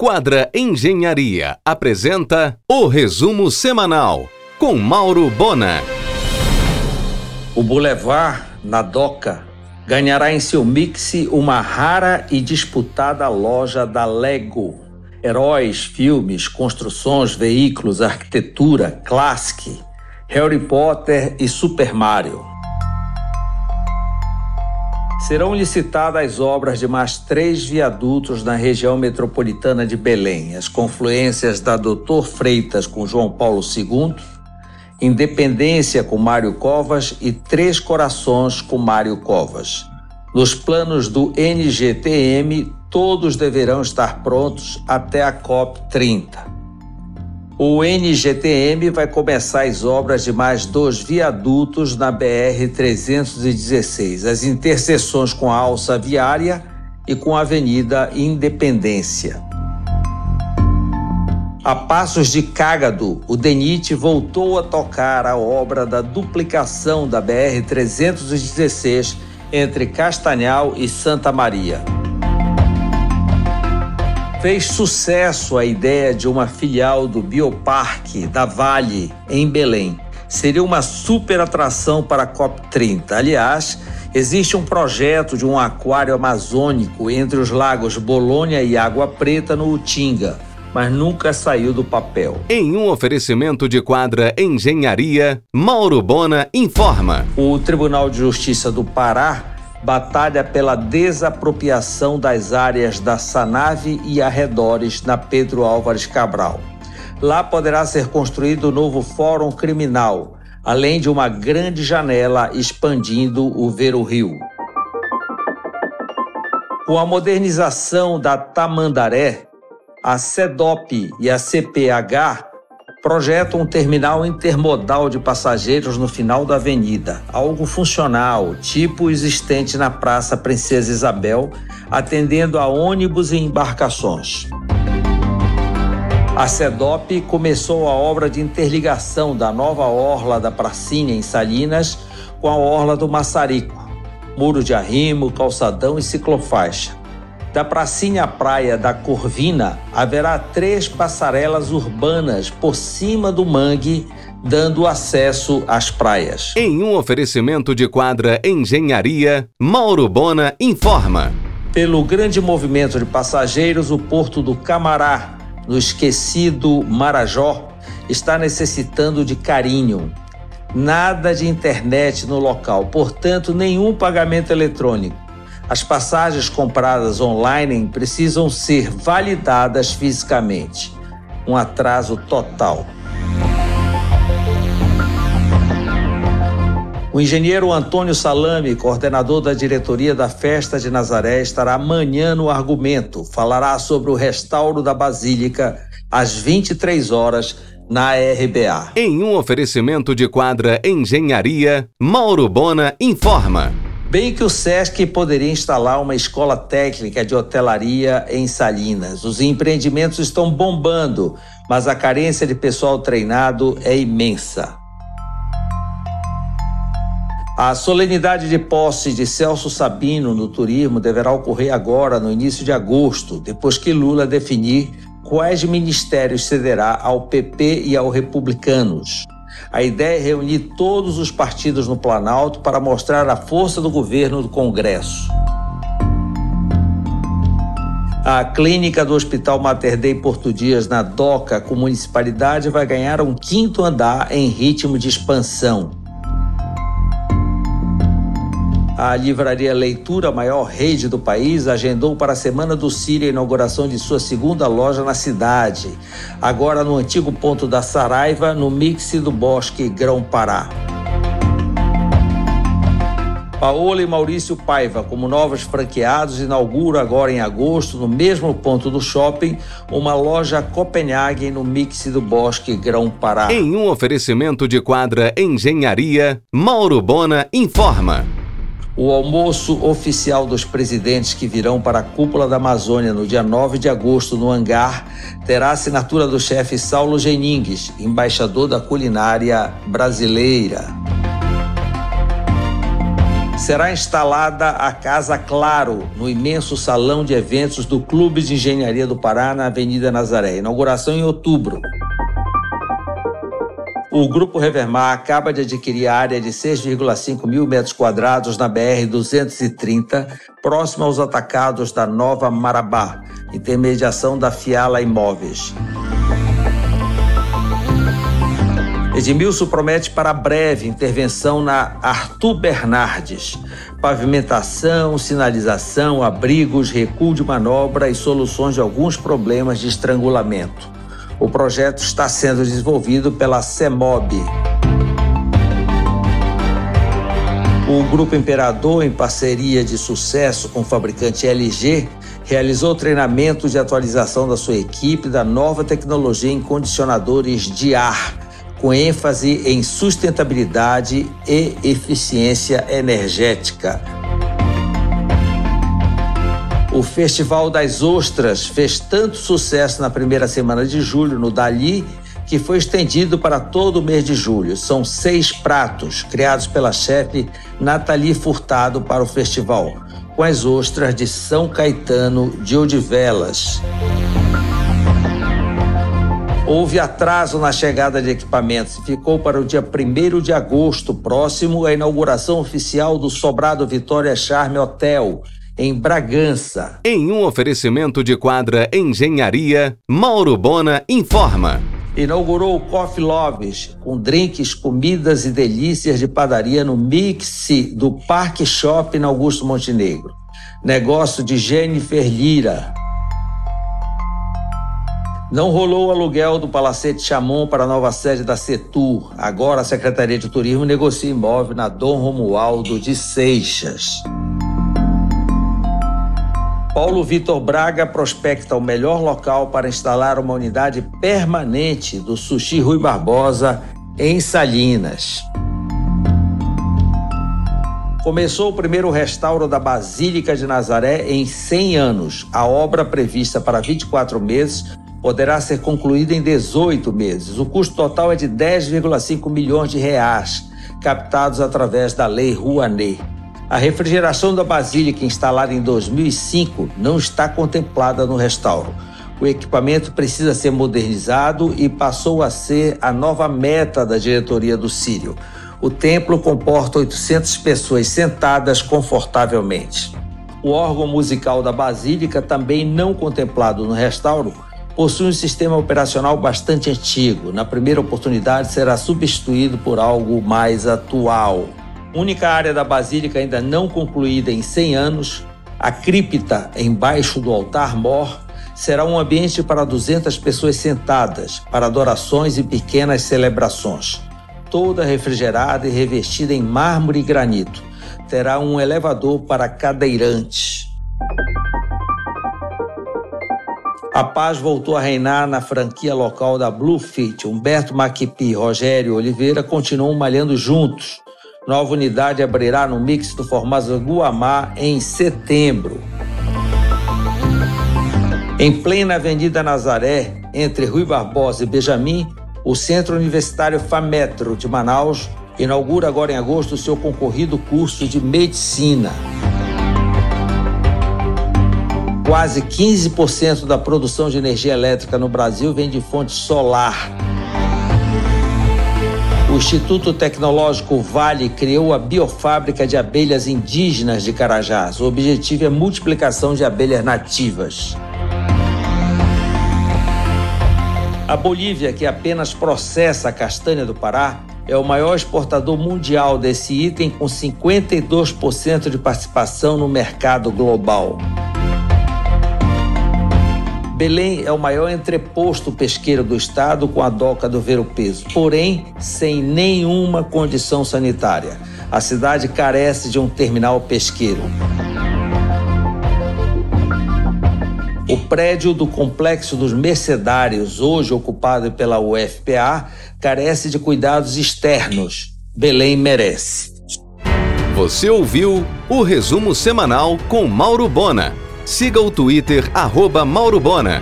Quadra Engenharia apresenta o resumo semanal com Mauro Bona. O Boulevard, na Doca, ganhará em seu mix uma rara e disputada loja da Lego. Heróis, filmes, construções, veículos, arquitetura, classic, Harry Potter e Super Mario. Serão licitadas obras de mais três viadutos na região metropolitana de Belém, as confluências da Doutor Freitas com João Paulo II, Independência com Mário Covas e Três Corações com Mário Covas. Nos planos do NGTM, todos deverão estar prontos até a COP 30. O NGTM vai começar as obras de mais dois viadutos na BR-316, as interseções com a alça viária e com a Avenida Independência. A Passos de Cágado, o DENIT voltou a tocar a obra da duplicação da BR-316 entre Castanhal e Santa Maria. Fez sucesso a ideia de uma filial do Bioparque da Vale em Belém. Seria uma super atração para a COP30. Aliás, existe um projeto de um aquário amazônico entre os lagos Bolônia e Água Preta no Utinga, mas nunca saiu do papel. Em um oferecimento de quadra Engenharia, Mauro Bona informa. O Tribunal de Justiça do Pará batalha pela desapropriação das áreas da Sanave e arredores na Pedro Álvares Cabral. Lá poderá ser construído o novo Fórum Criminal, além de uma grande janela expandindo o Vero Rio. Com a modernização da Tamandaré, a CEDOP e a CPH projeta um terminal intermodal de passageiros no final da avenida, algo funcional, tipo existente na Praça Princesa Isabel, atendendo a ônibus e embarcações. A CEDOP começou a obra de interligação da nova orla da Pracinha em Salinas com a orla do Maçarico, muro de arrimo, calçadão e ciclofaixa. Da pracinha à praia da Corvina, haverá três passarelas urbanas por cima do mangue, dando acesso às praias. Em um oferecimento de quadra Engenharia, Mauro Bona informa. Pelo grande movimento de passageiros, o porto do Camará, no esquecido Marajó, está necessitando de carinho. Nada de internet no local, portanto, nenhum pagamento eletrônico. As passagens compradas online precisam ser validadas fisicamente. Um atraso total. O engenheiro Antônio Salame, coordenador da diretoria da Festa de Nazaré, estará amanhã no argumento. Falará sobre o restauro da Basílica às 23 horas na RBA. Em um oferecimento de quadra Engenharia, Mauro Bona informa. Bem que o SESC poderia instalar uma escola técnica de hotelaria em Salinas. Os empreendimentos estão bombando, mas a carência de pessoal treinado é imensa. A solenidade de posse de Celso Sabino no turismo deverá ocorrer agora, no início de agosto, depois que Lula definir quais ministérios cederá ao PP e ao Republicanos. A ideia é reunir todos os partidos no Planalto para mostrar a força do governo do Congresso. A clínica do Hospital Mater Dei Porto Dias, na DOCA, com municipalidade, vai ganhar um quinto andar em ritmo de expansão. A livraria Leitura, maior rede do país, agendou para a Semana do Sírio a inauguração de sua segunda loja na cidade, agora no antigo ponto da Saraiva, no mix do Bosque Grão-Pará. Paola e Maurício Paiva, como novos franqueados, inauguram agora em agosto, no mesmo ponto do shopping, uma loja Copenhague no mix do Bosque Grão-Pará. Em um oferecimento de quadra Engenharia, Mauro Bona informa. O almoço oficial dos presidentes que virão para a cúpula da Amazônia no dia 9 de agosto no hangar terá assinatura do chefe Saulo Geningues, embaixador da culinária brasileira. será instalada a Casa Claro, no imenso salão de eventos do Clube de Engenharia do Pará, na Avenida Nazaré. Inauguração em outubro. O Grupo Revermar acaba de adquirir área de 6,5 mil metros quadrados na BR-230, próxima aos atacados da Nova Marabá, intermediação da Fiala Imóveis. Edmilson promete para breve intervenção na Arthur Bernardes. Pavimentação, sinalização, abrigos, recuo de manobra e soluções de alguns problemas de estrangulamento. O projeto está sendo desenvolvido pela CEMOB. O Grupo Imperador, em parceria de sucesso com o fabricante LG, realizou treinamento de atualização da sua equipe da nova tecnologia em condicionadores de ar com ênfase em sustentabilidade e eficiência energética. O Festival das Ostras fez tanto sucesso na primeira semana de julho no Dali que foi estendido para todo o mês de julho. São seis pratos criados pela chefe Nathalie Furtado para o festival, com as ostras de São Caetano de Odivelas. Houve atraso na chegada de equipamentos e ficou para o dia 1 de agosto próximo a inauguração oficial do Sobrado Vitória Charme Hotel, em Bragança. Em um oferecimento de quadra Engenharia, Mauro Bona informa. Inaugurou o Coffee Loves, com drinks, comidas e delícias de padaria no mix do Parque Shopping Augusto Montenegro. Negócio de Jennifer Lira. Não rolou o aluguel do Palacete Chamon para a nova sede da Setur. Agora a Secretaria de Turismo negocia imóvel na Dom Romualdo de Seixas. Paulo Vitor Braga prospecta o melhor local para instalar uma unidade permanente do Sushi Rui Barbosa em Salinas. Começou o primeiro restauro da Basílica de Nazaré em 100 anos. A obra prevista para 24 meses poderá ser concluída em 18 meses. O custo total é de 10,5 milhões de reais, captados através da Lei Rouanet. A refrigeração da Basílica, instalada em 2005, não está contemplada no restauro. O equipamento precisa ser modernizado e passou a ser a nova meta da diretoria do Sírio. O templo comporta 800 pessoas sentadas confortavelmente. O órgão musical da Basílica, também não contemplado no restauro, possui um sistema operacional bastante antigo. Na primeira oportunidade, será substituído por algo mais atual. Única área da Basílica ainda não concluída em 100 anos, a cripta embaixo do altar-mor será um ambiente para 200 pessoas sentadas, para adorações e pequenas celebrações. Toda refrigerada e revestida em mármore e granito. Terá um elevador para cadeirantes. A paz voltou a reinar na franquia local da Bluefit. Humberto Maquipi e Rogério Oliveira continuam malhando juntos. Nova unidade abrirá no mix do Formosa Guamá em setembro. Em plena Avenida Nazaré, entre Rui Barbosa e Benjamin, o Centro Universitário FAMetro de Manaus inaugura agora em agosto seu concorrido curso de medicina. Quase 15% da produção de energia elétrica no Brasil vem de fonte solar. Instituto Tecnológico Vale criou a biofábrica de abelhas indígenas de Carajás. O objetivo é multiplicação de abelhas nativas. A Bolívia, que apenas processa a castanha do Pará, é o maior exportador mundial desse item, com 52% de participação no mercado global. Belém é o maior entreposto pesqueiro do estado com a doca do Ver o Peso, porém sem nenhuma condição sanitária. A cidade carece de um terminal pesqueiro. O prédio do Complexo dos Mercedários, hoje ocupado pela UFPA, carece de cuidados externos. Belém merece. Você ouviu o resumo semanal com Mauro Bona. Siga o Twitter, arroba Mauro Bona.